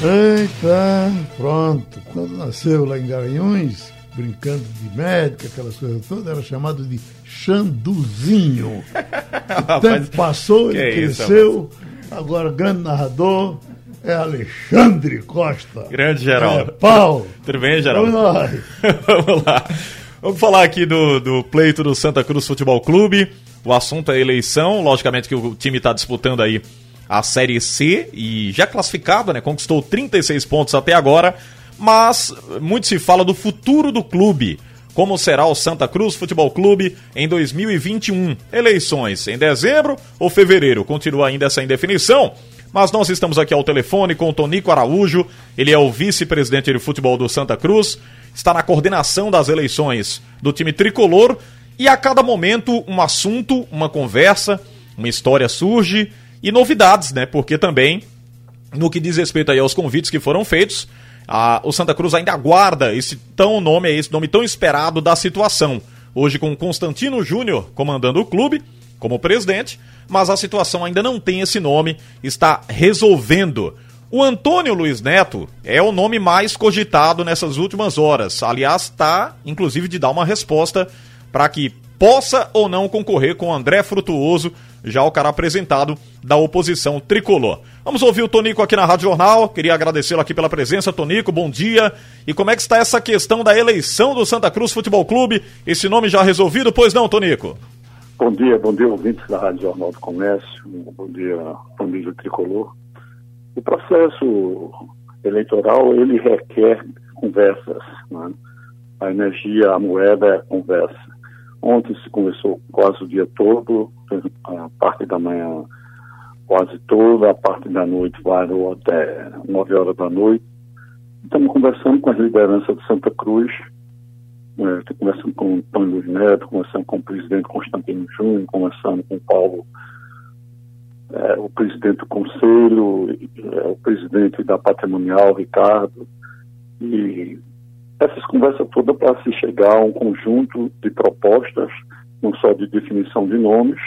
Eita, pronto. Quando nasceu lá em Garanhuns, brincando de médica, aquelas coisas todas, era chamado de Xanduzinho. O tempo passou, ele cresceu, isso, agora grande narrador é Alexandre Costa. Grande Geraldo. É, pau. Tudo bem, Geraldo? Vamos, Vamos lá. Vamos falar aqui do, do pleito do Santa Cruz Futebol Clube. O assunto é eleição. Logicamente que o time está disputando aí a Série C e já classificado, né? Conquistou 36 pontos até agora. Mas muito se fala do futuro do clube. Como será o Santa Cruz Futebol Clube em 2021? Eleições em dezembro ou fevereiro? Continua ainda essa indefinição. Mas nós estamos aqui ao telefone com o Tonico Araújo, ele é o vice-presidente de futebol do Santa Cruz, está na coordenação das eleições do time tricolor e a cada momento um assunto, uma conversa, uma história surge e novidades, né? Porque também, no que diz respeito aí aos convites que foram feitos, a, o Santa Cruz ainda aguarda esse tão nome, esse nome tão esperado da situação. Hoje com Constantino Júnior comandando o clube como presidente, mas a situação ainda não tem esse nome, está resolvendo. O Antônio Luiz Neto é o nome mais cogitado nessas últimas horas. Aliás, está, inclusive, de dar uma resposta para que possa ou não concorrer com André Frutuoso, já o cara apresentado da oposição tricolor. Vamos ouvir o Tonico aqui na Rádio Jornal. Queria agradecê-lo aqui pela presença, Tonico. Bom dia. E como é que está essa questão da eleição do Santa Cruz Futebol Clube? Esse nome já resolvido, pois não, Tonico? Bom dia, bom dia, ouvintes da Rádio Jornal do Comércio, bom dia, família tricolor. O processo eleitoral, ele requer conversas, né? A energia, a moeda é a conversa. Ontem se conversou quase o dia todo, a parte da manhã quase toda, a parte da noite varou até 9 horas da noite. Estamos conversando com as lideranças de Santa Cruz, é, Estou conversando com o Antônio Luiz Neto, conversando com o presidente Constantino Júnior, conversando com o Paulo, é, o presidente do Conselho, é, o presidente da Patrimonial, Ricardo. E essas conversas todas para se chegar a um conjunto de propostas, não só de definição de nomes,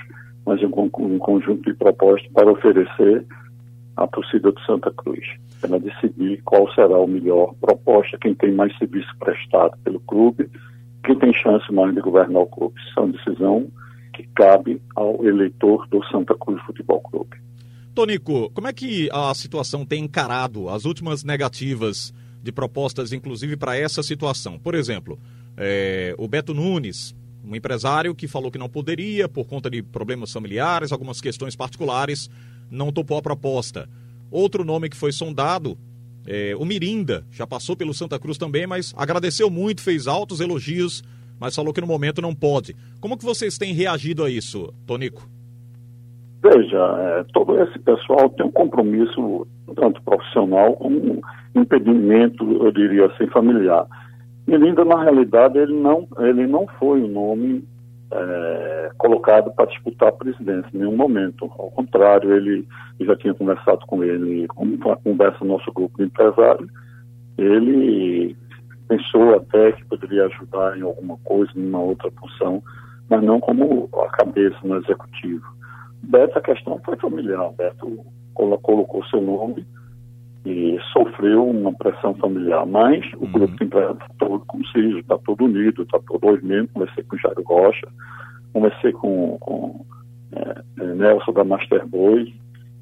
mas um, um conjunto de propostas para oferecer à torcida de Santa Cruz. Ela decidir qual será a melhor proposta, quem tem mais serviço prestado pelo clube, quem tem chance mais de governar o clube. Isso é uma decisão que cabe ao eleitor do Santa Cruz Futebol Clube. Tonico, como é que a situação tem encarado as últimas negativas de propostas, inclusive para essa situação? Por exemplo, é, o Beto Nunes, um empresário que falou que não poderia por conta de problemas familiares, algumas questões particulares, não topou a proposta. Outro nome que foi sondado, é, o Mirinda, já passou pelo Santa Cruz também, mas agradeceu muito, fez altos elogios, mas falou que no momento não pode. Como que vocês têm reagido a isso, Tonico? Veja, é, todo esse pessoal tem um compromisso tanto profissional como um impedimento, eu diria assim, familiar. Mirinda, na realidade, ele não, ele não foi o nome é, colocado para disputar a presidência em nenhum momento. Ao contrário, ele já tinha conversado com ele, como conversa nosso grupo de empresários, ele pensou até que poderia ajudar em alguma coisa, em uma outra função, mas não como a cabeça no executivo. Beto, a questão foi familiar. Beto colocou seu nome e sofreu uma pressão familiar. Mas o uhum. grupo de empregados está todo conciso, está todo unido, está todo mesmo. Conversei com o Jairo Rocha, conversei com, com é, é Nelson da Master Boy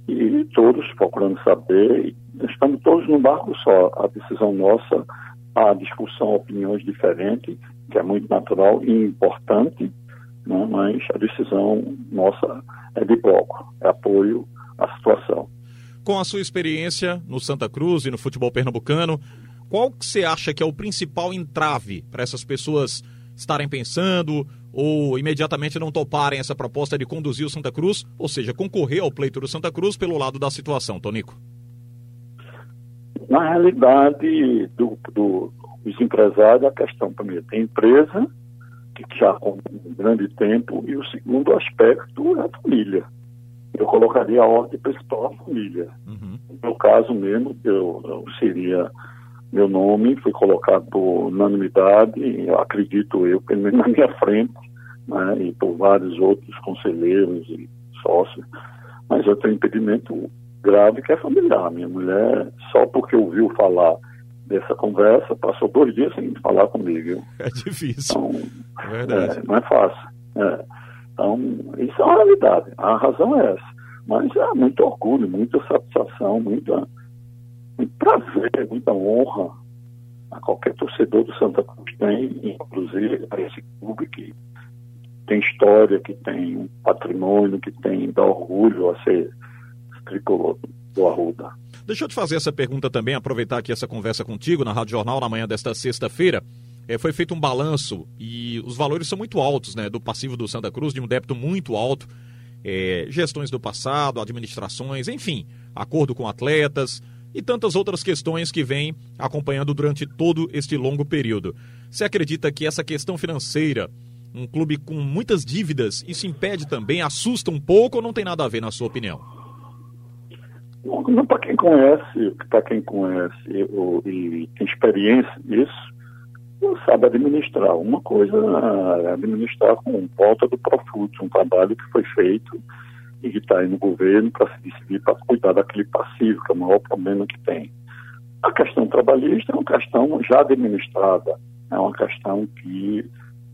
e todos procurando saber. Estamos todos no barco só. A decisão nossa, a discussão, opiniões diferentes, que é muito natural e importante, né? mas a decisão nossa é de bloco, é apoio à situação com a sua experiência no Santa Cruz e no futebol pernambucano, qual que você acha que é o principal entrave para essas pessoas estarem pensando ou imediatamente não toparem essa proposta de conduzir o Santa Cruz, ou seja, concorrer ao pleito do Santa Cruz pelo lado da situação, Tonico? Na realidade, do, do, dos empresários, a questão primeiro tem empresa, já com um grande tempo, e o segundo aspecto é a família eu colocaria a ordem principal a família. Uhum. No meu caso mesmo, eu, eu, seria meu nome foi colocado por unanimidade, acredito eu, pelo menos na minha frente, né, e por vários outros conselheiros e sócios, mas eu tenho impedimento grave que é familiar. Minha mulher, só porque ouviu falar dessa conversa, passou dois dias sem falar comigo. É difícil. Então, é verdade. É, não é fácil. É. Então, isso é uma realidade. A razão é essa. Mas é muito orgulho, muita satisfação, muita, muito prazer, muita honra a qualquer torcedor do Santa Cruz tem, inclusive a esse clube que tem história, que tem um patrimônio, que tem dá orgulho a ser tricolor do Arruda. Deixa eu te fazer essa pergunta também, aproveitar aqui essa conversa contigo na Rádio Jornal na manhã desta sexta-feira. É, foi feito um balanço e os valores são muito altos, né? Do passivo do Santa Cruz, de um débito muito alto. É, gestões do passado, administrações, enfim, acordo com atletas e tantas outras questões que vêm acompanhando durante todo este longo período. Você acredita que essa questão financeira, um clube com muitas dívidas, isso impede também, assusta um pouco ou não tem nada a ver, na sua opinião? Para quem conhece, para quem conhece ou, e tem experiência nisso, sabe administrar. Uma coisa é administrar com volta do Profut, um trabalho que foi feito e que está aí no governo para se decidir para cuidar daquele passivo, que é o maior problema que tem. A questão trabalhista é uma questão já administrada, é uma questão que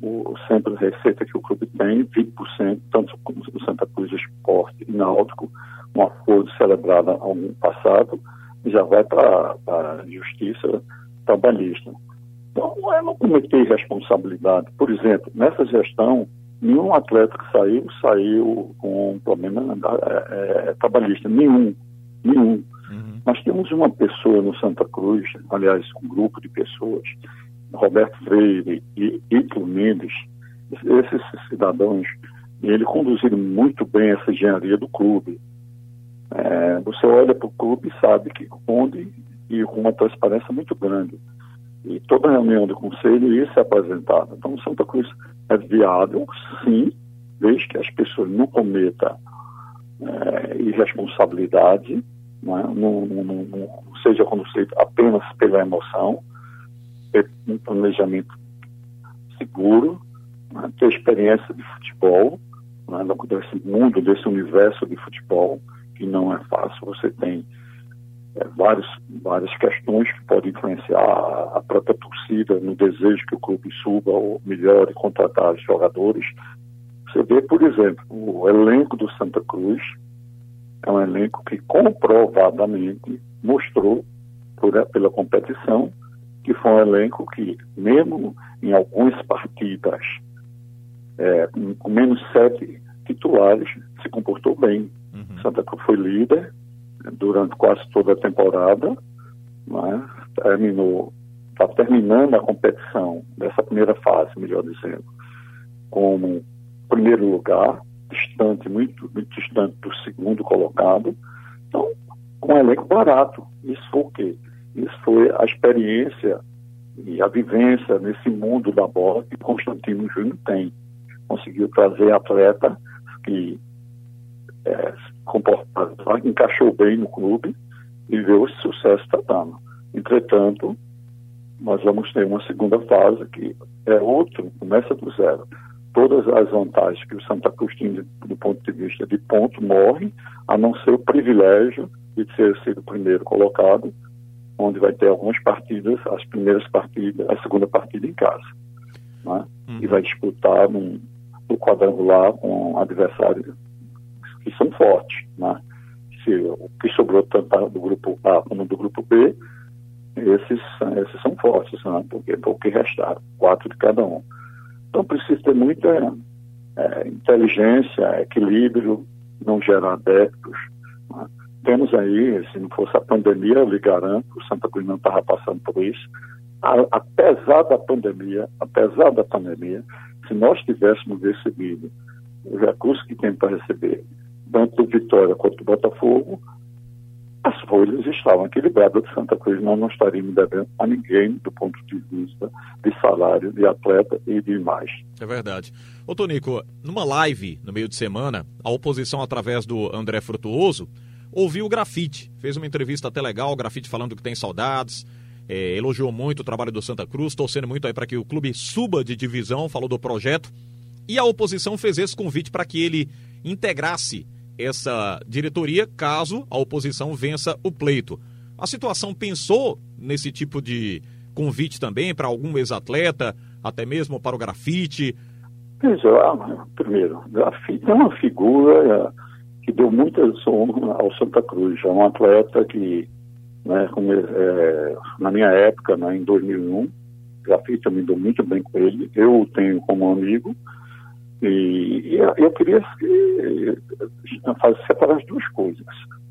o centro de receita que o clube tem, 20%, tanto o Santa Cruz Esporte e Náutico, um acordo celebrado ano passado, já vai para a justiça trabalhista. Então, é não cometer irresponsabilidade. Por exemplo, nessa gestão, nenhum atleta que saiu, saiu com um problema é, é, trabalhista. Nenhum. Nenhum. Uhum. Nós temos uma pessoa no Santa Cruz, aliás, um grupo de pessoas, Roberto Freire e Ítalo Mendes, esses cidadãos, ele conduziram muito bem essa engenharia do clube. É, você olha para o clube e sabe que onde e com uma transparência muito grande. E toda reunião do conselho isso é apresentado. Então, Santa Cruz é viável, sim, desde que as pessoas não cometam é, irresponsabilidade, não, é? não, não, não, seja conduzido apenas pela emoção, ter um planejamento seguro, né? ter experiência de futebol, né? desse mundo, desse universo de futebol, que não é fácil. Você tem é, vários, várias questões que podem influenciar a, a própria torcida no desejo que o clube suba ou melhore contratar jogadores. Você vê, por exemplo, o elenco do Santa Cruz é um elenco que comprovadamente mostrou por, pela competição que foi um elenco que, mesmo em algumas partidas é, com menos sete titulares, se comportou bem. Uhum. Santa Cruz foi líder, durante quase toda a temporada, né? terminou, está terminando a competição dessa primeira fase, melhor dizendo, como primeiro lugar, distante, muito, muito distante do segundo colocado. Então, com um elenco barato. Isso foi o quê? Isso foi a experiência e a vivência nesse mundo da bola que Constantino Júnior tem. Conseguiu trazer atleta que é, encaixou bem no clube e vê o sucesso está dando. Entretanto, nós vamos ter uma segunda fase que é outro, começa do zero. Todas as vantagens que o Santa Cruz tinha do ponto de vista de ponto morrem, a não ser o privilégio de ter sido primeiro colocado, onde vai ter algumas partidas, as primeiras partidas, a segunda partida em casa. Né? Uhum. E vai disputar no quadrangular com um adversário que são fortes. Né? Se, o que sobrou tanto do grupo A como do grupo B, esses, esses são fortes, né? porque o que restaram, quatro de cada um. Então precisa ter muita é, inteligência, equilíbrio, não gerar adeptos. Né? Temos aí, se não fosse a pandemia, eu lhe garanto, o Santa Cruz não estava passando por isso. A, apesar da pandemia, apesar da pandemia, se nós tivéssemos recebido os recursos que tem para receber tanto Vitória quanto Botafogo, as folhas estavam equilibradas de Santa Cruz. Nós não estaríamos devendo a ninguém do ponto de vista de salário, de atleta e de imagem. É verdade. Ô Tonico, numa live no meio de semana, a oposição, através do André Frutuoso, ouviu o grafite. Fez uma entrevista até legal, o grafite falando que tem saudades. É, elogiou muito o trabalho do Santa Cruz, torcendo muito aí para que o clube suba de divisão, falou do projeto. E a oposição fez esse convite para que ele integrasse essa diretoria caso a oposição vença o pleito. A situação pensou nesse tipo de convite também para algum ex-atleta, até mesmo para o grafite? Veja, primeiro, grafite é uma figura que deu muita honra ao Santa Cruz. É um atleta que, né, como, é, na minha época, né, em 2001, grafite eu me dou muito bem com ele. Eu o tenho como amigo. E, e eu queria que, fazer, separar as duas coisas.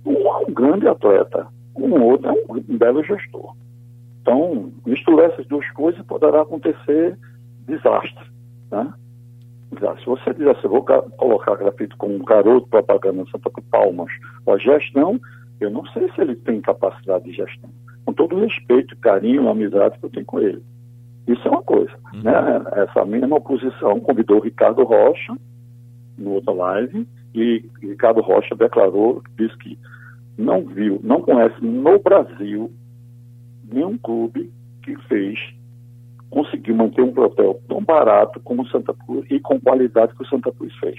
Um é um grande atleta, um outro é um belo gestor. Então, misturar essas duas coisas poderá acontecer desastre. Né? Se você assim, vou colocar grafite como um garoto propaganda Santa Palmas, a gestão, eu não sei se ele tem capacidade de gestão. Com todo o respeito, carinho, amizade que eu tenho com ele. Isso é uma coisa. Uhum. Né? Essa mesma oposição convidou Ricardo Rocha no outro live e Ricardo Rocha declarou, disse que não viu, não conhece no Brasil nenhum clube que fez, conseguiu manter um hotel tão barato como o Santa Cruz e com qualidade que o Santa Cruz fez.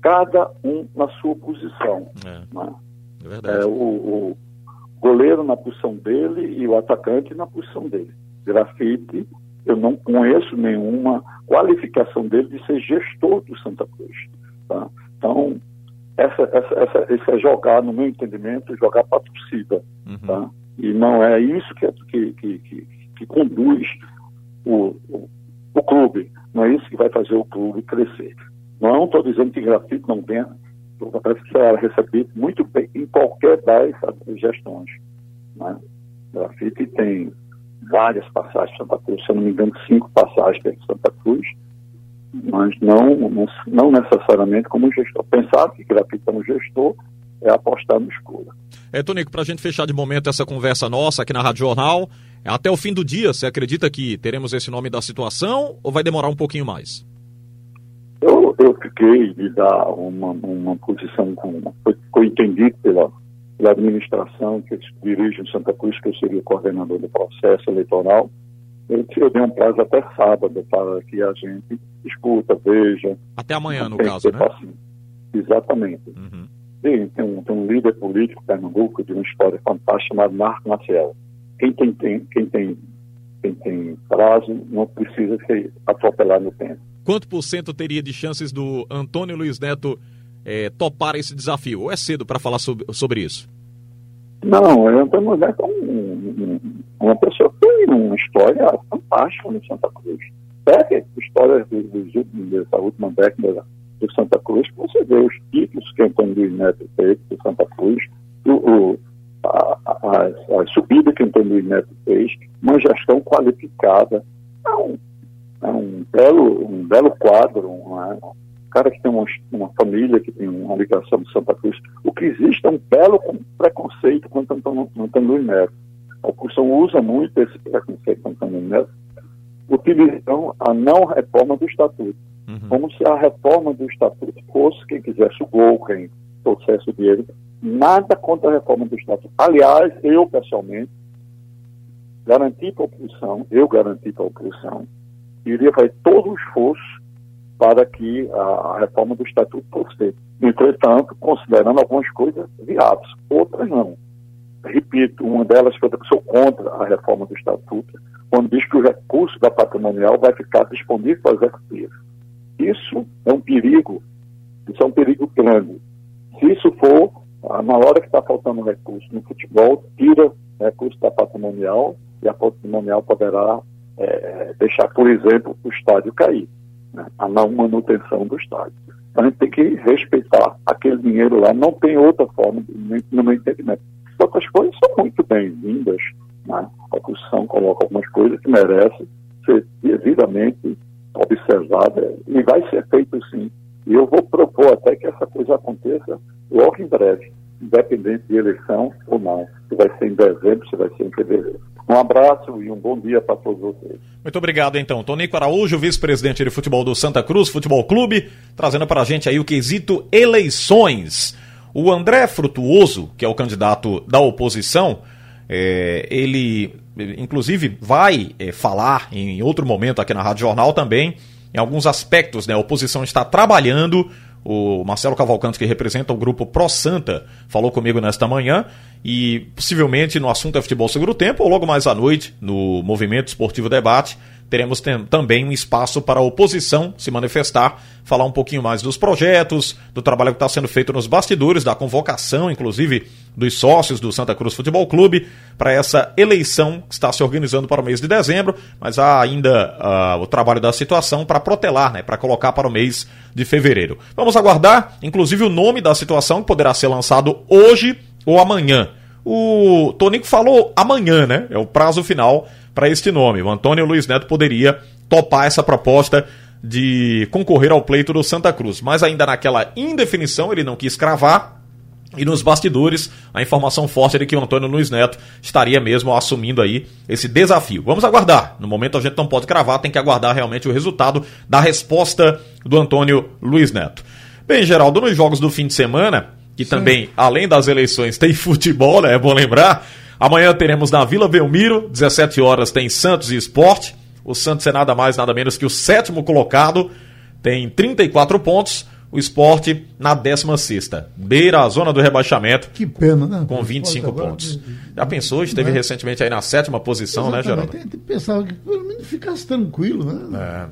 Cada um na sua posição. É, né? é verdade. É, o, o goleiro na posição dele e o atacante na posição dele. Grafite, eu não conheço nenhuma qualificação dele de ser gestor do Santa Cruz. Tá? Então, essa, essa, essa, esse é jogar, no meu entendimento, jogar para a torcida. Uhum. Tá? E não é isso que, que, que, que, que conduz o, o, o, clube. Não é isso que vai fazer o clube crescer. Não estou dizendo que grafite não tenha, parece que será recebido muito bem em qualquer das gestões. Né? Grafite tem várias passagens Santa Cruz, se eu não me engano, cinco passagens de Santa Cruz, mas não, não, não necessariamente como gestor. Pensar que grafite como gestor é apostar no escuro. É, Tonico, para a gente fechar de momento essa conversa nossa aqui na Rádio Jornal, até o fim do dia, você acredita que teremos esse nome da situação ou vai demorar um pouquinho mais? Eu, eu fiquei de dar uma, uma posição com. Foi, foi entendido pela, pela administração que dirige em Santa Cruz, que eu seria o coordenador do processo eleitoral. Eu, eu dei um prazo até sábado para que a gente escuta, veja. Até amanhã, no caso, né? Exatamente. Uhum. Tem, tem, um, tem um líder político Pernambuco de uma história fantástica chamado Marco Maciel. Quem tem, tem, quem tem, quem tem prazo não precisa ser atropelado no tempo. Quanto por cento teria de chances do Antônio Luiz Neto é, topar esse desafio? Ou é cedo para falar sobre, sobre isso? Não, o Antônio Luiz Neto é um, um, uma pessoa que tem uma história fantástica no Santa Cruz. Pega a história dos, últimos, dessa última década do Santa Cruz, você vê os títulos que Antônio Luiz Neto fez do Santa Cruz, o, o a, a, a, subida que Antônio Luiz Neto fez, uma gestão qualificada. É um, é um, belo, um belo quadro, uma, um cara que tem uma, uma família, que tem uma ligação de Santa Cruz. O que existe é um belo preconceito contra Antônio, Antônio Neto. A oposição usa muito esse preconceito contra Antônio Neto, utilizando a não reforma do Estatuto. Uhum. Como se a reforma do Estatuto fosse quem quisesse o gol, quem trouxesse o dinheiro. Nada contra a reforma do Estatuto. Aliás, eu pessoalmente garanti para a oposição, eu garanti para a oposição, iria fazer todo o esforço para que a, reforma do Estatuto fosse feita. Entretanto, considerando algumas coisas viáveis, outras não. Repito, uma delas foi que eu sou contra a reforma do Estatuto, quando diz que o recurso da patrimonial vai ficar disponível para o executivo. Isso é um perigo, isso é um perigo grande. Se isso for, na hora que está faltando recurso no futebol, tira recurso da patrimonial e a patrimonial poderá é, deixar, por exemplo, o estádio cair, né? a não manutenção do estádio. Então, a gente tem que respeitar aquele dinheiro lá, não tem outra forma, no meu entendimento. Outras coisas são muito bem-vindas, né? a Constituição coloca algumas coisas que merecem ser devidamente observada e vai ser feito sim. E eu vou propor até que essa coisa aconteça logo em breve, independente de eleição ou não. Se vai ser em dezembro, se vai ser em fevereiro. Um abraço e um bom dia para todos vocês. Muito obrigado, então. Tonico Araújo, vice-presidente de futebol do Santa Cruz Futebol Clube, trazendo para a gente aí o quesito eleições. O André Frutuoso, que é o candidato da oposição, é, ele inclusive vai é, falar em outro momento aqui na Rádio Jornal também em alguns aspectos, né? A oposição está trabalhando O Marcelo Cavalcante, que representa o grupo Pro Santa, falou comigo nesta manhã e possivelmente no assunto é futebol seguro tempo ou logo mais à noite no Movimento Esportivo Debate teremos também um espaço para a oposição se manifestar, falar um pouquinho mais dos projetos, do trabalho que está sendo feito nos bastidores, da convocação, inclusive, dos sócios do Santa Cruz Futebol Clube, para essa eleição que está se organizando para o mês de dezembro, mas há ainda uh, o trabalho da situação para protelar, né, para colocar para o mês de fevereiro. Vamos aguardar, inclusive, o nome da situação que poderá ser lançado hoje ou amanhã. O Tonico falou amanhã, né? É o prazo final para este nome. O Antônio Luiz Neto poderia topar essa proposta de concorrer ao pleito do Santa Cruz, mas ainda naquela indefinição ele não quis cravar. E nos bastidores, a informação forte é de que o Antônio Luiz Neto estaria mesmo assumindo aí esse desafio. Vamos aguardar. No momento a gente não pode cravar, tem que aguardar realmente o resultado da resposta do Antônio Luiz Neto. Bem, Geraldo, nos jogos do fim de semana, que Sim. também, além das eleições, tem futebol, né? É bom lembrar. Amanhã teremos na Vila Belmiro, 17 horas, tem Santos e Esporte. O Santos é nada mais, nada menos que o sétimo colocado, tem 34 pontos. O esporte na 16. Beira a zona do rebaixamento. Que pena, né? Com 25 pontos. Já pensou? Esteve é. recentemente aí na sétima posição, Exatamente. né, Geraldo? Pensar que pelo menos ficasse tranquilo, né? É.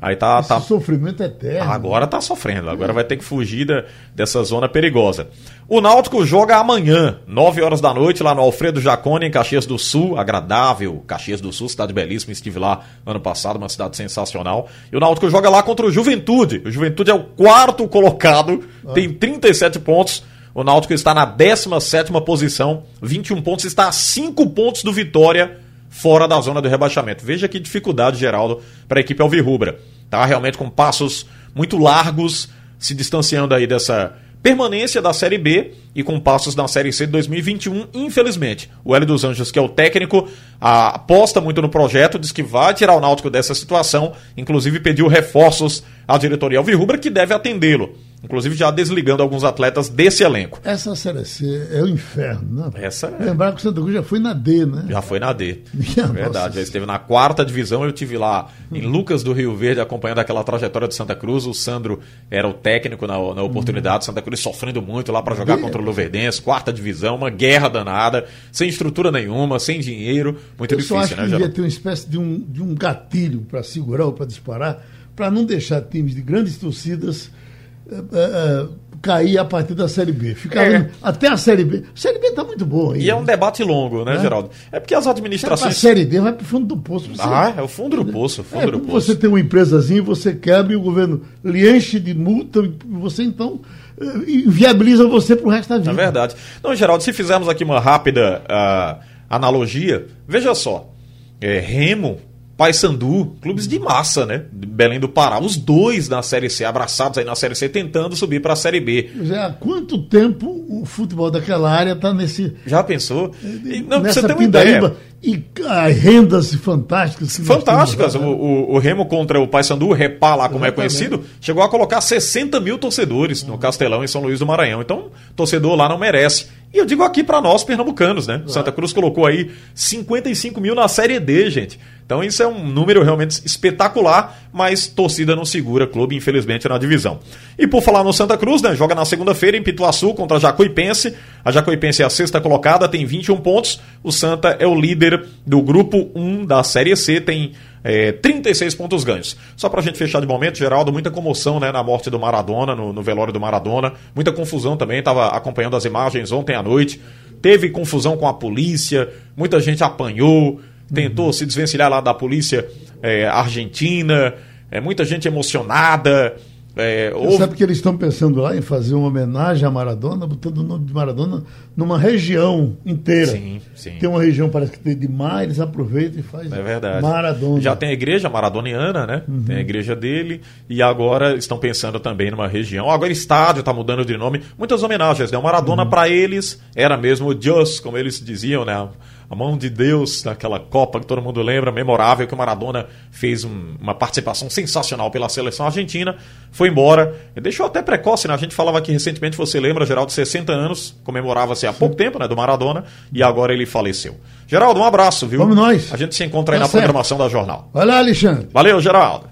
Aí tá, Esse tá. sofrimento eterno. Agora tá sofrendo. Agora vai ter que fugir da, dessa zona perigosa. O Náutico joga amanhã, 9 horas da noite, lá no Alfredo Jacone, em Caxias do Sul. Agradável. Caxias do Sul, cidade belíssima. Estive lá ano passado, uma cidade sensacional. E o Náutico joga lá contra o Juventude. O Juventude é o quarto colocado, ah. tem 37 pontos. O Náutico está na 17 posição, 21 pontos, está a 5 pontos do Vitória fora da zona do rebaixamento. Veja que dificuldade, Geraldo, para a equipe alvirrubra. Tá realmente com passos muito largos, se distanciando aí dessa permanência da Série B e com passos na Série C de 2021, infelizmente. O Hélio dos Anjos, que é o técnico, aposta muito no projeto, diz que vai tirar o Náutico dessa situação, inclusive pediu reforços à diretoria Alvirrubra, que deve atendê-lo. Inclusive já desligando alguns atletas desse elenco. Essa Série C é o inferno, né? Essa é... Lembrar que o Santa Cruz já foi na D, né? Já foi na D. Minha Verdade, nossa. já esteve na quarta divisão. Eu tive lá em Lucas do Rio Verde acompanhando aquela trajetória de Santa Cruz. O Sandro era o técnico na, na oportunidade. Santa Cruz sofrendo muito lá para jogar D, contra o Luverdense, quarta divisão, uma guerra danada, sem estrutura nenhuma, sem dinheiro. Muito Eu difícil, só acho né, que devia ter uma espécie de um, de um gatilho para segurar ou para disparar, para não deixar times de grandes torcidas uh, uh, cair a partir da Série B. Ficar é. até a Série B. A Série B está muito boa. Aí, e é um debate longo, né, é. Geraldo? É porque as administrações. A Série D vai para o fundo do poço. Você... Ah, é o fundo do poço. Fundo é, do poço. Você tem uma empresazinha, você quebra e o governo lhe enche de multa, e você então inviabiliza você para o resto da vida. É verdade. Não, Geraldo, se fizermos aqui uma rápida uh, analogia, veja só. É, Remo Paysandu, clubes de massa, né? Belém do Pará, os dois na Série C, abraçados aí na Série C, tentando subir para a Série B. Já há quanto tempo o futebol daquela área está nesse. Já pensou? E, não, nessa você ter uma ideia. E as rendas fantásticas. Fantásticas. O, o, o, Remo contra o Paysandu, o Repá lá, como é Exatamente. é conhecido, chegou a colocar 60 mil torcedores no Castelão, em São Luís do Maranhão. Então, torcedor lá não merece. E eu digo aqui para nós, pernambucanos, né? Claro. Santa Cruz colocou aí 55 mil na Série D, gente. Então isso é um número realmente espetacular, mas torcida não segura clube, infelizmente, na divisão. E por falar no Santa Cruz, né? Joga na segunda-feira em Pituaçu contra a Jacuipense. A Jacuipense é a sexta colocada, tem 21 pontos. O Santa é o líder do grupo 1 da Série C, tem é, 36 pontos ganhos. Só pra gente fechar de momento, Geraldo, muita comoção né, na morte do Maradona, no, no velório do Maradona. Muita confusão também, estava acompanhando as imagens ontem à noite. Teve confusão com a polícia, muita gente apanhou, tentou uhum. se desvencilhar lá da polícia é, argentina, é, muita gente emocionada. É, houve... Sabe que eles estão pensando lá em fazer uma homenagem a Maradona, botando o nome de Maradona numa região inteira. Sim, sim. Tem uma região, parece que tem de mar, eles aproveitam e fazem é verdade. Maradona. Já tem a igreja maradoniana, né? Uhum. Tem a igreja dele. E agora estão pensando também numa região. Agora estádio está mudando de nome. Muitas homenagens, né? O Maradona, uhum. para eles, era mesmo Deus, como eles diziam, né? A mão de Deus naquela Copa que todo mundo lembra, memorável, que o Maradona fez um, uma participação sensacional pela seleção argentina, foi embora, deixou até precoce, né? A gente falava aqui recentemente, você lembra, Geraldo, 60 anos, comemorava-se há pouco tempo, né, do Maradona, e agora ele faleceu. Geraldo, um abraço, viu? Vamos nós. A gente se encontra aí tá na certo. programação da Jornal. Vai lá, Alexandre. Valeu, Geraldo.